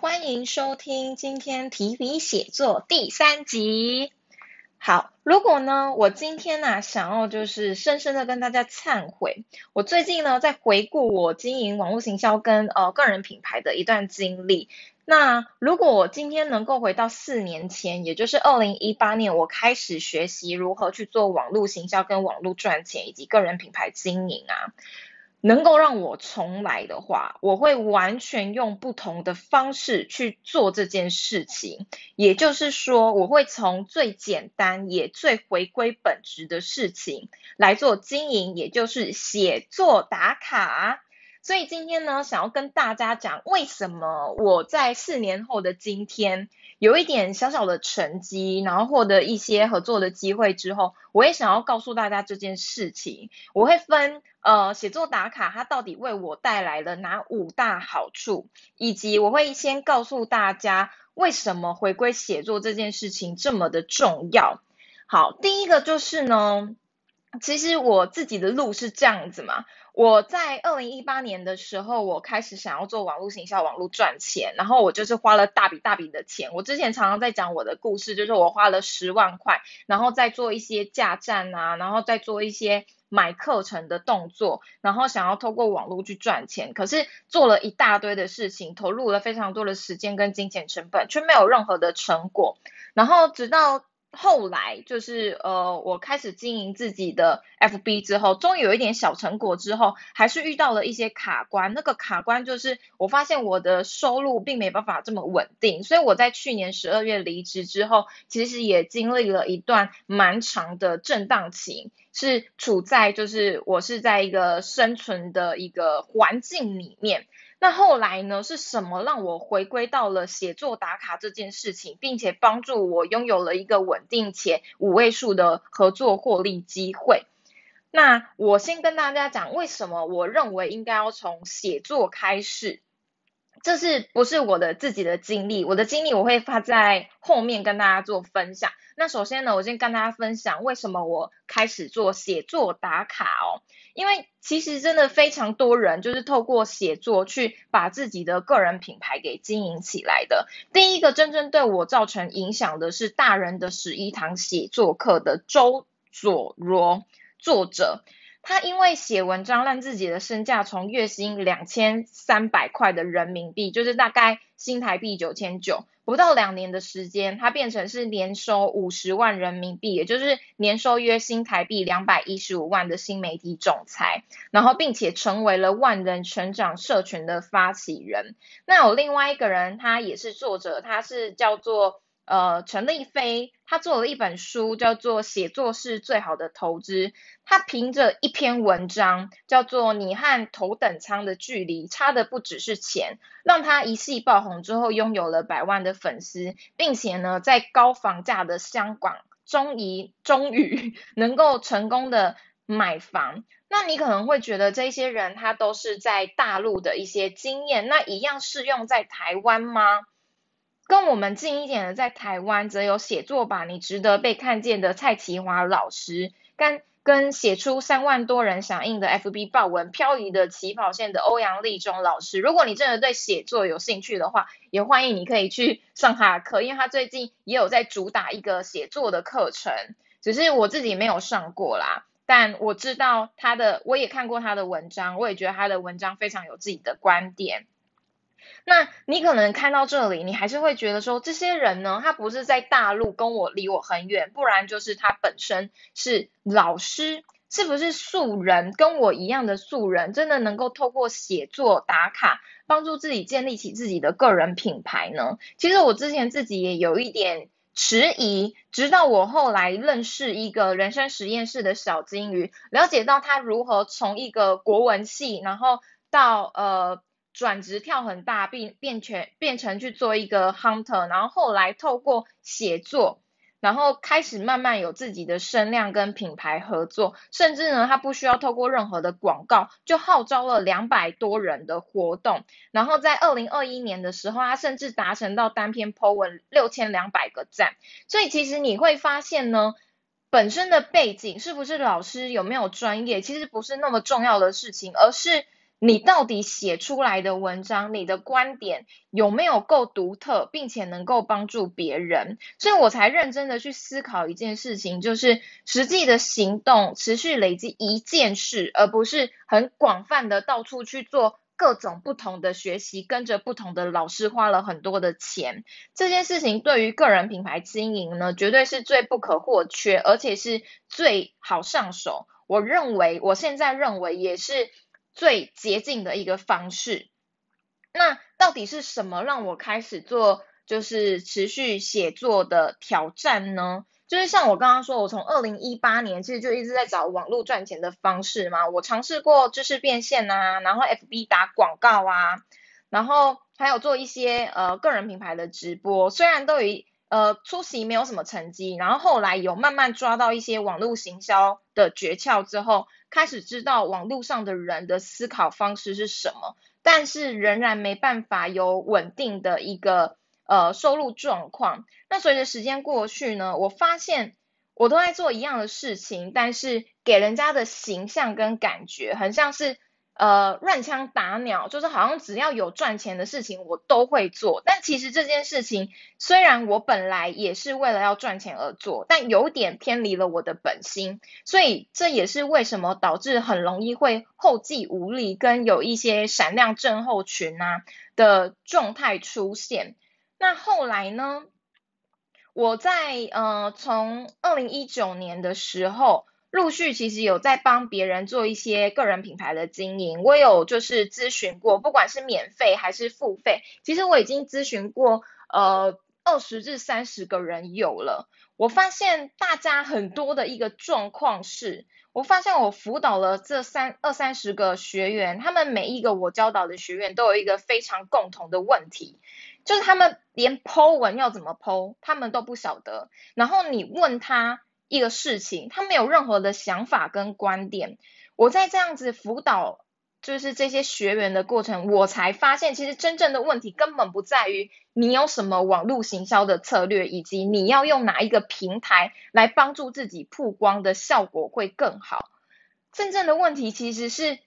欢迎收听今天提笔写作第三集。好，如果呢，我今天呢想要就是深深的跟大家忏悔，我最近呢在回顾我经营网络行销跟呃个人品牌的一段经历。那如果我今天能够回到四年前，也就是二零一八年，我开始学习如何去做网络行销跟网络赚钱以及个人品牌经营啊。能够让我重来的话，我会完全用不同的方式去做这件事情。也就是说，我会从最简单也最回归本质的事情来做经营，也就是写作打卡。所以今天呢，想要跟大家讲，为什么我在四年后的今天有一点小小的成绩，然后获得一些合作的机会之后，我也想要告诉大家这件事情。我会分呃写作打卡，它到底为我带来了哪五大好处，以及我会先告诉大家为什么回归写作这件事情这么的重要。好，第一个就是呢。其实我自己的路是这样子嘛，我在二零一八年的时候，我开始想要做网络行销、网络赚钱，然后我就是花了大笔大笔的钱。我之前常常在讲我的故事，就是我花了十万块，然后再做一些架站啊，然后再做一些买课程的动作，然后想要透过网络去赚钱。可是做了一大堆的事情，投入了非常多的时间跟金钱成本，却没有任何的成果。然后直到后来就是呃，我开始经营自己的 FB 之后，终于有一点小成果之后，还是遇到了一些卡关。那个卡关就是我发现我的收入并没办法这么稳定，所以我在去年十二月离职之后，其实也经历了一段蛮长的震荡期，是处在就是我是在一个生存的一个环境里面。那后来呢？是什么让我回归到了写作打卡这件事情，并且帮助我拥有了一个稳定且五位数的合作获利机会？那我先跟大家讲，为什么我认为应该要从写作开始。这是不是我的自己的经历？我的经历我会发在后面跟大家做分享。那首先呢，我先跟大家分享为什么我开始做写作打卡哦。因为其实真的非常多人就是透过写作去把自己的个人品牌给经营起来的。第一个真正对我造成影响的是大人的十一堂写作课的周佐罗作者。他因为写文章让自己的身价从月薪两千三百块的人民币，就是大概新台币九千九，不到两年的时间，他变成是年收五十万人民币，也就是年收约新台币两百一十五万的新媒体总裁，然后并且成为了万人成长社群的发起人。那有另外一个人，他也是作者，他是叫做。呃，陈立飞他做了一本书，叫做《写作是最好的投资》。他凭着一篇文章，叫做《你和头等舱的距离差的不只是钱》，让他一夕爆红之后，拥有了百万的粉丝，并且呢，在高房价的香港，终于终于 能够成功的买房。那你可能会觉得，这些人他都是在大陆的一些经验，那一样适用在台湾吗？跟我们近一点的，在台湾则有写作吧，你值得被看见的蔡奇华老师，跟跟写出三万多人响应的 FB 报文《漂移的起跑线》的欧阳立中老师。如果你真的对写作有兴趣的话，也欢迎你可以去上他的课，因为他最近也有在主打一个写作的课程，只是我自己没有上过啦。但我知道他的，我也看过他的文章，我也觉得他的文章非常有自己的观点。那你可能看到这里，你还是会觉得说，这些人呢，他不是在大陆，跟我离我很远，不然就是他本身是老师，是不是素人，跟我一样的素人，真的能够透过写作打卡，帮助自己建立起自己的个人品牌呢？其实我之前自己也有一点迟疑，直到我后来认识一个人生实验室的小金鱼，了解到他如何从一个国文系，然后到呃。转职跳很大，并变全变成去做一个 hunter，然后后来透过写作，然后开始慢慢有自己的声量跟品牌合作，甚至呢，他不需要透过任何的广告，就号召了两百多人的活动，然后在二零二一年的时候，他甚至达成到单篇 po 文六千两百个赞，所以其实你会发现呢，本身的背景是不是老师有没有专业，其实不是那么重要的事情，而是。你到底写出来的文章，你的观点有没有够独特，并且能够帮助别人？所以我才认真的去思考一件事情，就是实际的行动，持续累积一件事，而不是很广泛的到处去做各种不同的学习，跟着不同的老师花了很多的钱。这件事情对于个人品牌经营呢，绝对是最不可或缺，而且是最好上手。我认为，我现在认为也是。最捷径的一个方式，那到底是什么让我开始做就是持续写作的挑战呢？就是像我刚刚说，我从二零一八年其实就一直在找网络赚钱的方式嘛。我尝试过知识变现啊，然后 FB 打广告啊，然后还有做一些呃个人品牌的直播，虽然都有呃初期没有什么成绩，然后后来有慢慢抓到一些网络行销的诀窍之后。开始知道网络上的人的思考方式是什么，但是仍然没办法有稳定的一个呃收入状况。那随着时间过去呢，我发现我都在做一样的事情，但是给人家的形象跟感觉很像是。呃，乱枪打鸟，就是好像只要有赚钱的事情，我都会做。但其实这件事情，虽然我本来也是为了要赚钱而做，但有点偏离了我的本心。所以这也是为什么导致很容易会后继无力，跟有一些闪亮症候群啊的状态出现。那后来呢？我在呃，从二零一九年的时候。陆续其实有在帮别人做一些个人品牌的经营，我有就是咨询过，不管是免费还是付费，其实我已经咨询过呃二十至三十个人有了。我发现大家很多的一个状况是，我发现我辅导了这三二三十个学员，他们每一个我教导的学员都有一个非常共同的问题，就是他们连剖文要怎么剖，他们都不晓得。然后你问他。一个事情，他没有任何的想法跟观点。我在这样子辅导，就是这些学员的过程，我才发现，其实真正的问题根本不在于你有什么网络行销的策略，以及你要用哪一个平台来帮助自己曝光的效果会更好。真正的问题其实是，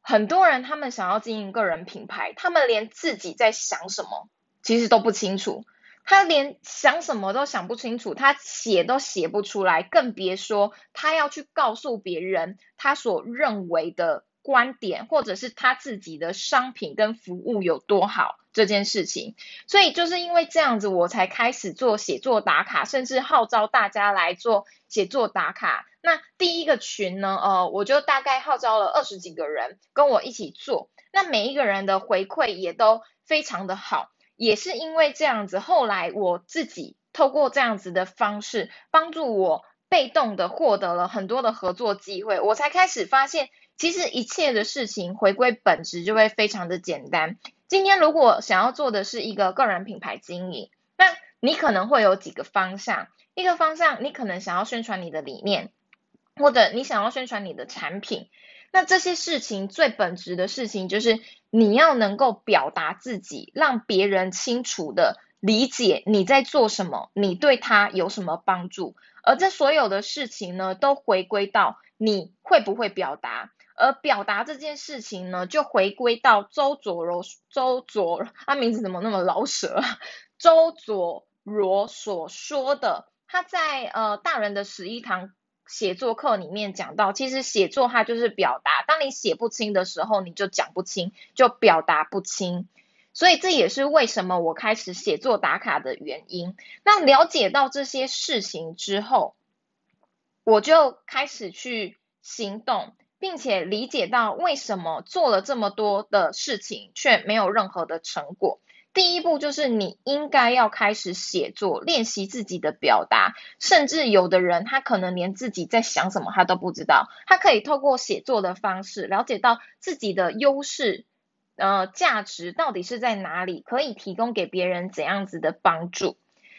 很多人他们想要经营个人品牌，他们连自己在想什么其实都不清楚。他连想什么都想不清楚，他写都写不出来，更别说他要去告诉别人他所认为的观点，或者是他自己的商品跟服务有多好这件事情。所以就是因为这样子，我才开始做写作打卡，甚至号召大家来做写作打卡。那第一个群呢，呃，我就大概号召了二十几个人跟我一起做，那每一个人的回馈也都非常的好。也是因为这样子，后来我自己透过这样子的方式，帮助我被动的获得了很多的合作机会，我才开始发现，其实一切的事情回归本质就会非常的简单。今天如果想要做的是一个个人品牌经营，那你可能会有几个方向，一个方向你可能想要宣传你的理念，或者你想要宣传你的产品。那这些事情最本质的事情，就是你要能够表达自己，让别人清楚的理解你在做什么，你对他有什么帮助。而这所有的事情呢，都回归到你会不会表达。而表达这件事情呢，就回归到周佐罗，周佐，他名字怎么那么老舍？周佐罗所说的，他在呃大人的十一堂。写作课里面讲到，其实写作它就是表达。当你写不清的时候，你就讲不清，就表达不清。所以这也是为什么我开始写作打卡的原因。那了解到这些事情之后，我就开始去行动，并且理解到为什么做了这么多的事情却没有任何的成果。第一步就是你应该要开始写作，练习自己的表达。甚至有的人他可能连自己在想什么他都不知道，他可以透过写作的方式了解到自己的优势，呃，价值到底是在哪里，可以提供给别人怎样子的帮助。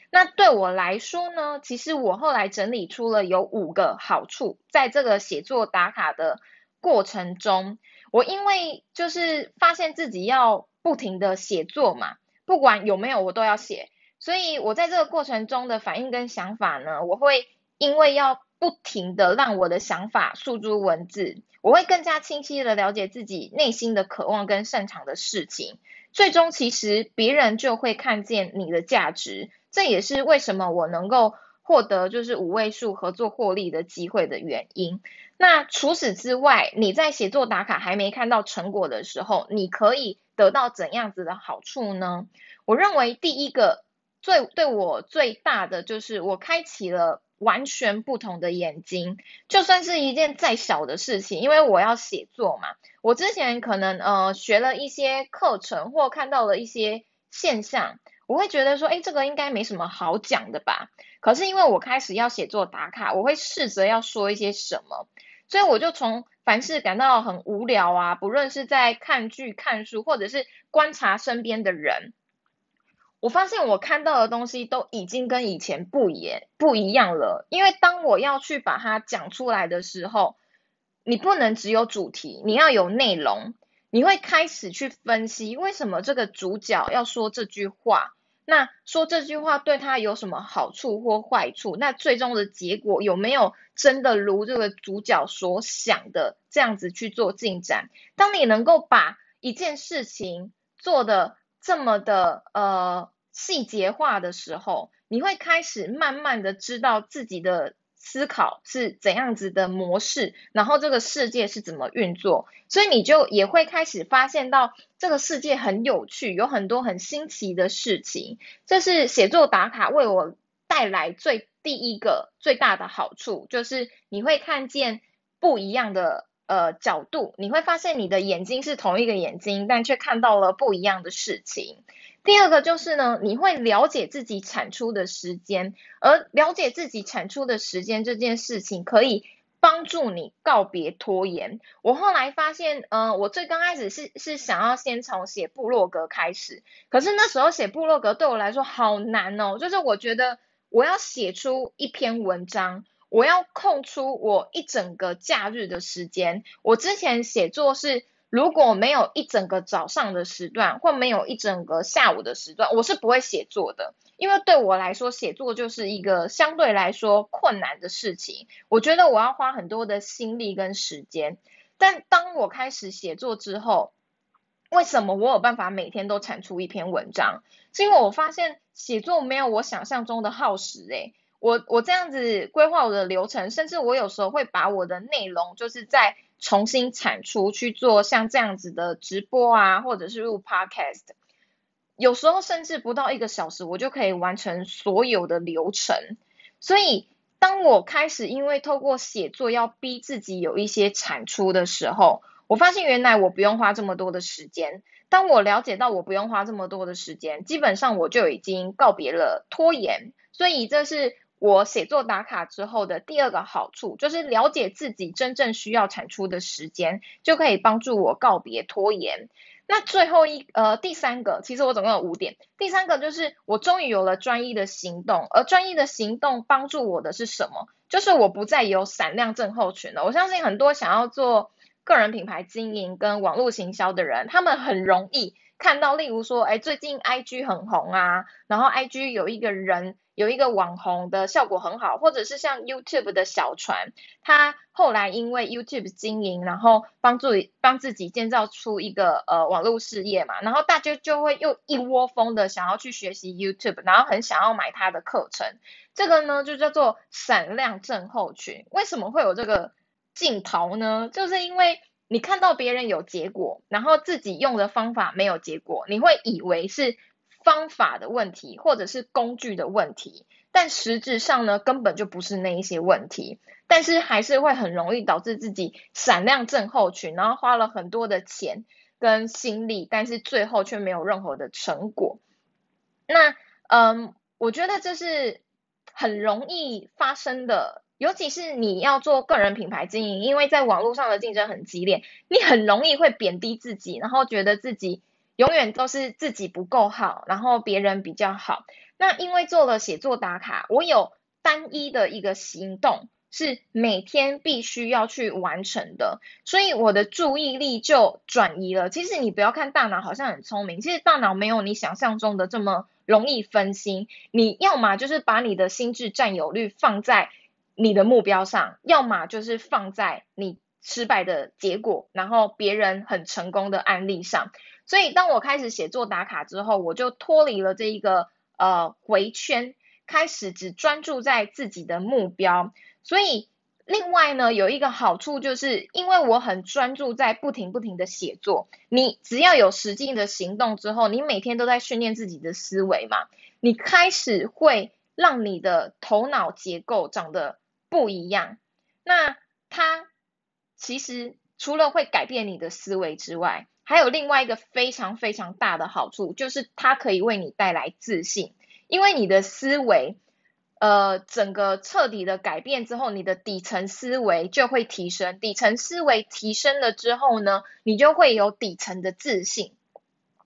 那对我来说呢，其实我后来整理出了有五个好处，在这个写作打卡的过程中，我因为就是发现自己要不停的写作嘛。不管有没有，我都要写。所以我在这个过程中的反应跟想法呢，我会因为要不停的让我的想法诉诸文字，我会更加清晰的了解自己内心的渴望跟擅长的事情，最终其实别人就会看见你的价值，这也是为什么我能够获得就是五位数合作获利的机会的原因。那除此之外，你在写作打卡还没看到成果的时候，你可以得到怎样子的好处呢？我认为第一个最对我最大的就是我开启了完全不同的眼睛，就算是一件再小的事情，因为我要写作嘛，我之前可能呃学了一些课程或看到了一些现象，我会觉得说，哎，这个应该没什么好讲的吧。可是因为我开始要写作打卡，我会试着要说一些什么，所以我就从凡事感到很无聊啊，不论是在看剧、看书，或者是观察身边的人，我发现我看到的东西都已经跟以前不一不一样了。因为当我要去把它讲出来的时候，你不能只有主题，你要有内容，你会开始去分析为什么这个主角要说这句话。那说这句话对他有什么好处或坏处？那最终的结果有没有真的如这个主角所想的这样子去做进展？当你能够把一件事情做的这么的呃细节化的时候，你会开始慢慢的知道自己的。思考是怎样子的模式，然后这个世界是怎么运作，所以你就也会开始发现到这个世界很有趣，有很多很新奇的事情。这是写作打卡为我带来最第一个最大的好处，就是你会看见不一样的呃角度，你会发现你的眼睛是同一个眼睛，但却看到了不一样的事情。第二个就是呢，你会了解自己产出的时间，而了解自己产出的时间这件事情，可以帮助你告别拖延。我后来发现，呃，我最刚开始是是想要先从写部落格开始，可是那时候写部落格对我来说好难哦，就是我觉得我要写出一篇文章，我要空出我一整个假日的时间。我之前写作是。如果没有一整个早上的时段，或没有一整个下午的时段，我是不会写作的。因为对我来说，写作就是一个相对来说困难的事情。我觉得我要花很多的心力跟时间。但当我开始写作之后，为什么我有办法每天都产出一篇文章？是因为我发现写作没有我想象中的耗时。诶，我我这样子规划我的流程，甚至我有时候会把我的内容就是在。重新产出去做像这样子的直播啊，或者是录 podcast，有时候甚至不到一个小时，我就可以完成所有的流程。所以，当我开始因为透过写作要逼自己有一些产出的时候，我发现原来我不用花这么多的时间。当我了解到我不用花这么多的时间，基本上我就已经告别了拖延。所以这是。我写作打卡之后的第二个好处，就是了解自己真正需要产出的时间，就可以帮助我告别拖延。那最后一呃第三个，其实我总共有五点。第三个就是我终于有了专一的行动，而专一的行动帮助我的是什么？就是我不再有闪亮症候群了。我相信很多想要做个人品牌经营跟网络行销的人，他们很容易看到，例如说，哎，最近 IG 很红啊，然后 IG 有一个人。有一个网红的效果很好，或者是像 YouTube 的小船，他后来因为 YouTube 经营，然后帮助帮自己建造出一个呃网络事业嘛，然后大家就会又一窝蜂的想要去学习 YouTube，然后很想要买他的课程，这个呢就叫做闪亮症候群。为什么会有这个镜头呢？就是因为你看到别人有结果，然后自己用的方法没有结果，你会以为是。方法的问题，或者是工具的问题，但实质上呢，根本就不是那一些问题，但是还是会很容易导致自己闪亮症候群，然后花了很多的钱跟心力，但是最后却没有任何的成果。那嗯，我觉得这是很容易发生的，尤其是你要做个人品牌经营，因为在网络上的竞争很激烈，你很容易会贬低自己，然后觉得自己。永远都是自己不够好，然后别人比较好。那因为做了写作打卡，我有单一的一个行动是每天必须要去完成的，所以我的注意力就转移了。其实你不要看大脑好像很聪明，其实大脑没有你想象中的这么容易分心。你要么就是把你的心智占有率放在你的目标上，要么就是放在你失败的结果，然后别人很成功的案例上。所以当我开始写作打卡之后，我就脱离了这一个呃回圈，开始只专注在自己的目标。所以另外呢，有一个好处就是，因为我很专注在不停不停的写作，你只要有实际的行动之后，你每天都在训练自己的思维嘛，你开始会让你的头脑结构长得不一样。那它其实除了会改变你的思维之外，还有另外一个非常非常大的好处，就是它可以为你带来自信，因为你的思维，呃，整个彻底的改变之后，你的底层思维就会提升，底层思维提升了之后呢，你就会有底层的自信。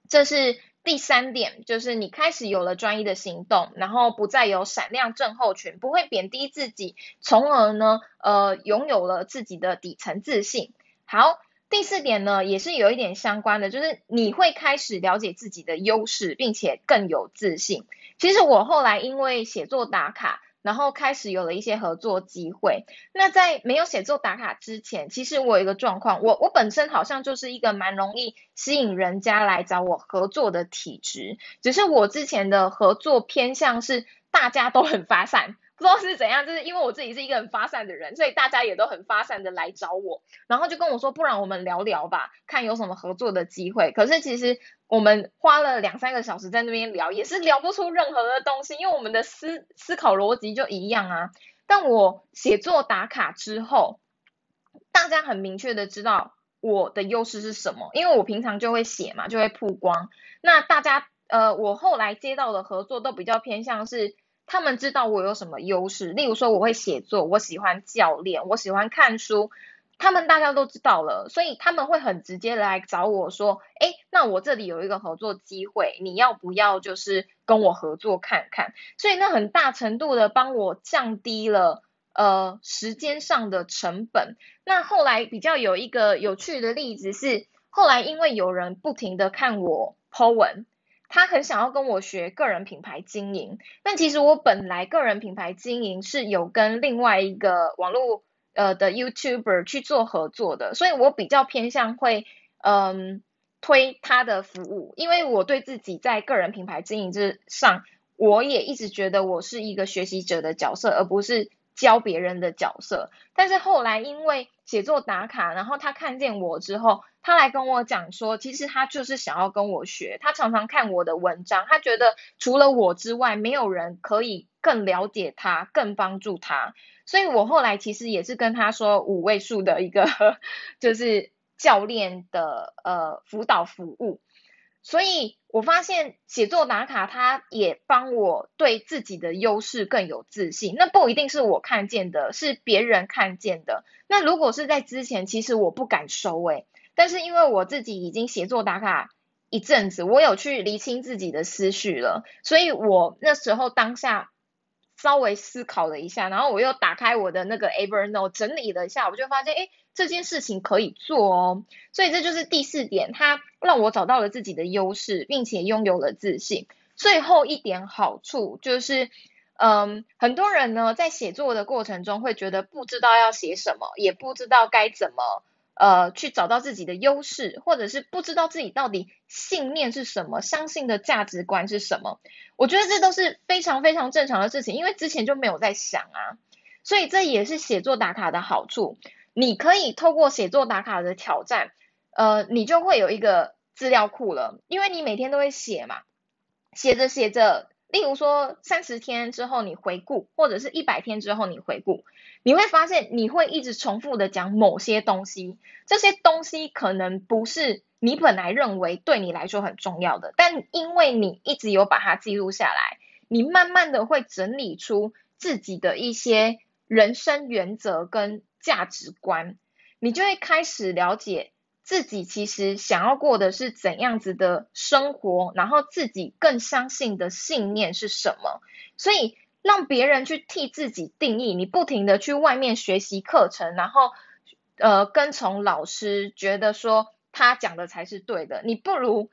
这是第三点，就是你开始有了专一的行动，然后不再有闪亮症候群，不会贬低自己，从而呢，呃，拥有了自己的底层自信。好。第四点呢，也是有一点相关的，就是你会开始了解自己的优势，并且更有自信。其实我后来因为写作打卡，然后开始有了一些合作机会。那在没有写作打卡之前，其实我有一个状况，我我本身好像就是一个蛮容易吸引人家来找我合作的体质，只是我之前的合作偏向是大家都很发散。不知道是怎样，就是因为我自己是一个很发散的人，所以大家也都很发散的来找我，然后就跟我说，不然我们聊聊吧，看有什么合作的机会。可是其实我们花了两三个小时在那边聊，也是聊不出任何的东西，因为我们的思思考逻辑就一样啊。但我写作打卡之后，大家很明确的知道我的优势是什么，因为我平常就会写嘛，就会曝光。那大家呃，我后来接到的合作都比较偏向是。他们知道我有什么优势，例如说我会写作，我喜欢教练，我喜欢看书，他们大家都知道了，所以他们会很直接来找我说，哎，那我这里有一个合作机会，你要不要就是跟我合作看看？所以那很大程度的帮我降低了呃时间上的成本。那后来比较有一个有趣的例子是，后来因为有人不停的看我 po 文。他很想要跟我学个人品牌经营，但其实我本来个人品牌经营是有跟另外一个网络呃的 YouTuber 去做合作的，所以我比较偏向会嗯推他的服务，因为我对自己在个人品牌经营之上，我也一直觉得我是一个学习者的角色，而不是。教别人的角色，但是后来因为写作打卡，然后他看见我之后，他来跟我讲说，其实他就是想要跟我学。他常常看我的文章，他觉得除了我之外，没有人可以更了解他，更帮助他。所以我后来其实也是跟他说五位数的一个 就是教练的呃辅导服务。所以我发现写作打卡，它也帮我对自己的优势更有自信。那不一定是我看见的，是别人看见的。那如果是在之前，其实我不敢收诶，但是因为我自己已经写作打卡一阵子，我有去理清自己的思绪了，所以我那时候当下。稍微思考了一下，然后我又打开我的那个 Evernote 整理了一下，我就发现，哎，这件事情可以做哦。所以这就是第四点，它让我找到了自己的优势，并且拥有了自信。最后一点好处就是，嗯，很多人呢在写作的过程中会觉得不知道要写什么，也不知道该怎么。呃，去找到自己的优势，或者是不知道自己到底信念是什么，相信的价值观是什么，我觉得这都是非常非常正常的事情，因为之前就没有在想啊，所以这也是写作打卡的好处。你可以透过写作打卡的挑战，呃，你就会有一个资料库了，因为你每天都会写嘛，写着写着。例如说，三十天之后你回顾，或者是一百天之后你回顾，你会发现你会一直重复的讲某些东西，这些东西可能不是你本来认为对你来说很重要的，但因为你一直有把它记录下来，你慢慢的会整理出自己的一些人生原则跟价值观，你就会开始了解。自己其实想要过的是怎样子的生活，然后自己更相信的信念是什么？所以让别人去替自己定义，你不停的去外面学习课程，然后呃跟从老师，觉得说他讲的才是对的，你不如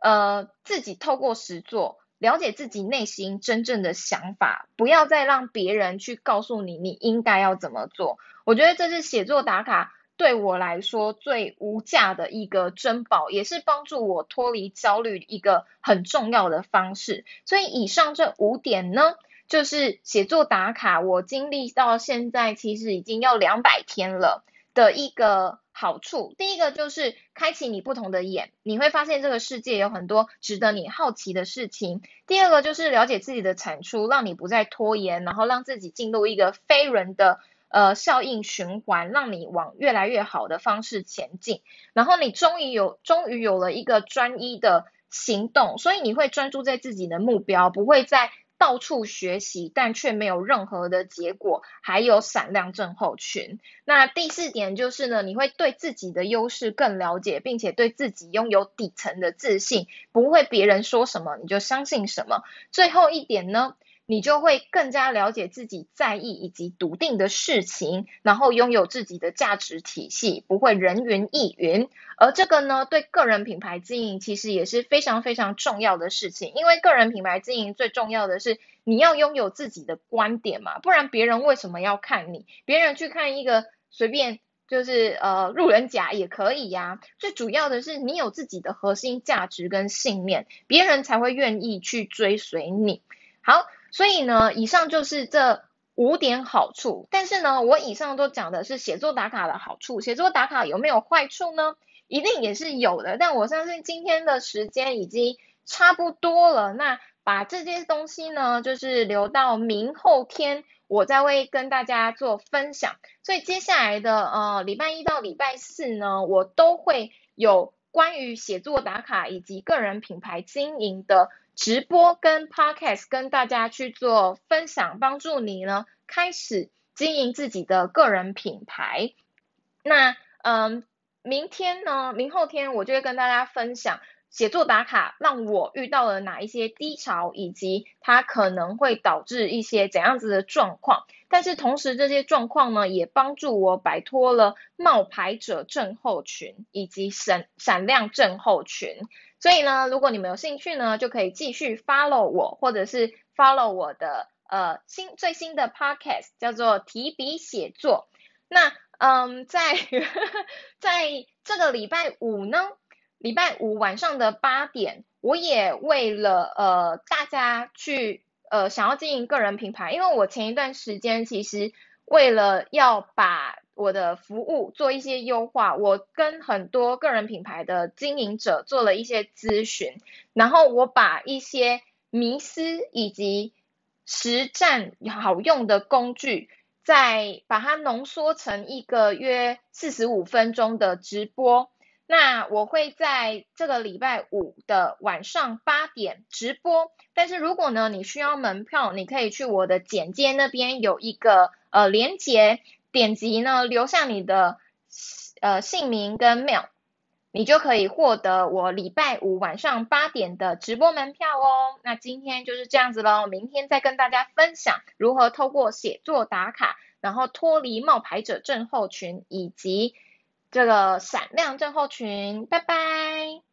呃自己透过实做了解自己内心真正的想法，不要再让别人去告诉你你应该要怎么做。我觉得这是写作打卡对我来说最无价的一个珍宝，也是帮助我脱离焦虑一个很重要的方式。所以以上这五点呢，就是写作打卡，我经历到现在其实已经要两百天了的一个。好处，第一个就是开启你不同的眼，你会发现这个世界有很多值得你好奇的事情。第二个就是了解自己的产出，让你不再拖延，然后让自己进入一个非人的呃效应循环，让你往越来越好的方式前进。然后你终于有终于有了一个专一的行动，所以你会专注在自己的目标，不会再。到处学习，但却没有任何的结果，还有闪亮症候群。那第四点就是呢，你会对自己的优势更了解，并且对自己拥有底层的自信，不会别人说什么你就相信什么。最后一点呢？你就会更加了解自己在意以及笃定的事情，然后拥有自己的价值体系，不会人云亦云。而这个呢，对个人品牌经营其实也是非常非常重要的事情，因为个人品牌经营最重要的是你要拥有自己的观点嘛，不然别人为什么要看你？别人去看一个随便就是呃路人甲也可以呀。最主要的是你有自己的核心价值跟信念，别人才会愿意去追随你。好。所以呢，以上就是这五点好处。但是呢，我以上都讲的是写作打卡的好处。写作打卡有没有坏处呢？一定也是有的。但我相信今天的时间已经差不多了。那把这些东西呢，就是留到明后天，我再会跟大家做分享。所以接下来的呃礼拜一到礼拜四呢，我都会有关于写作打卡以及个人品牌经营的。直播跟 podcast 跟大家去做分享，帮助你呢开始经营自己的个人品牌。那嗯，明天呢，明后天我就会跟大家分享写作打卡让我遇到了哪一些低潮，以及它可能会导致一些怎样子的状况。但是同时，这些状况呢也帮助我摆脱了冒牌者症候群以及闪闪亮症候群。所以呢，如果你们有兴趣呢，就可以继续 follow 我，或者是 follow 我的呃新最新的 podcast，叫做提笔写作。那嗯，在 在这个礼拜五呢，礼拜五晚上的八点，我也为了呃大家去呃想要经营个人品牌，因为我前一段时间其实为了要把我的服务做一些优化，我跟很多个人品牌的经营者做了一些咨询，然后我把一些迷思以及实战好用的工具，再把它浓缩成一个约四十五分钟的直播。那我会在这个礼拜五的晚上八点直播，但是如果呢你需要门票，你可以去我的简介那边有一个呃连接。点击呢，留下你的呃姓名跟 mail，你就可以获得我礼拜五晚上八点的直播门票哦。那今天就是这样子喽，明天再跟大家分享如何透过写作打卡，然后脱离冒牌者症候群以及这个闪亮症候群拜拜。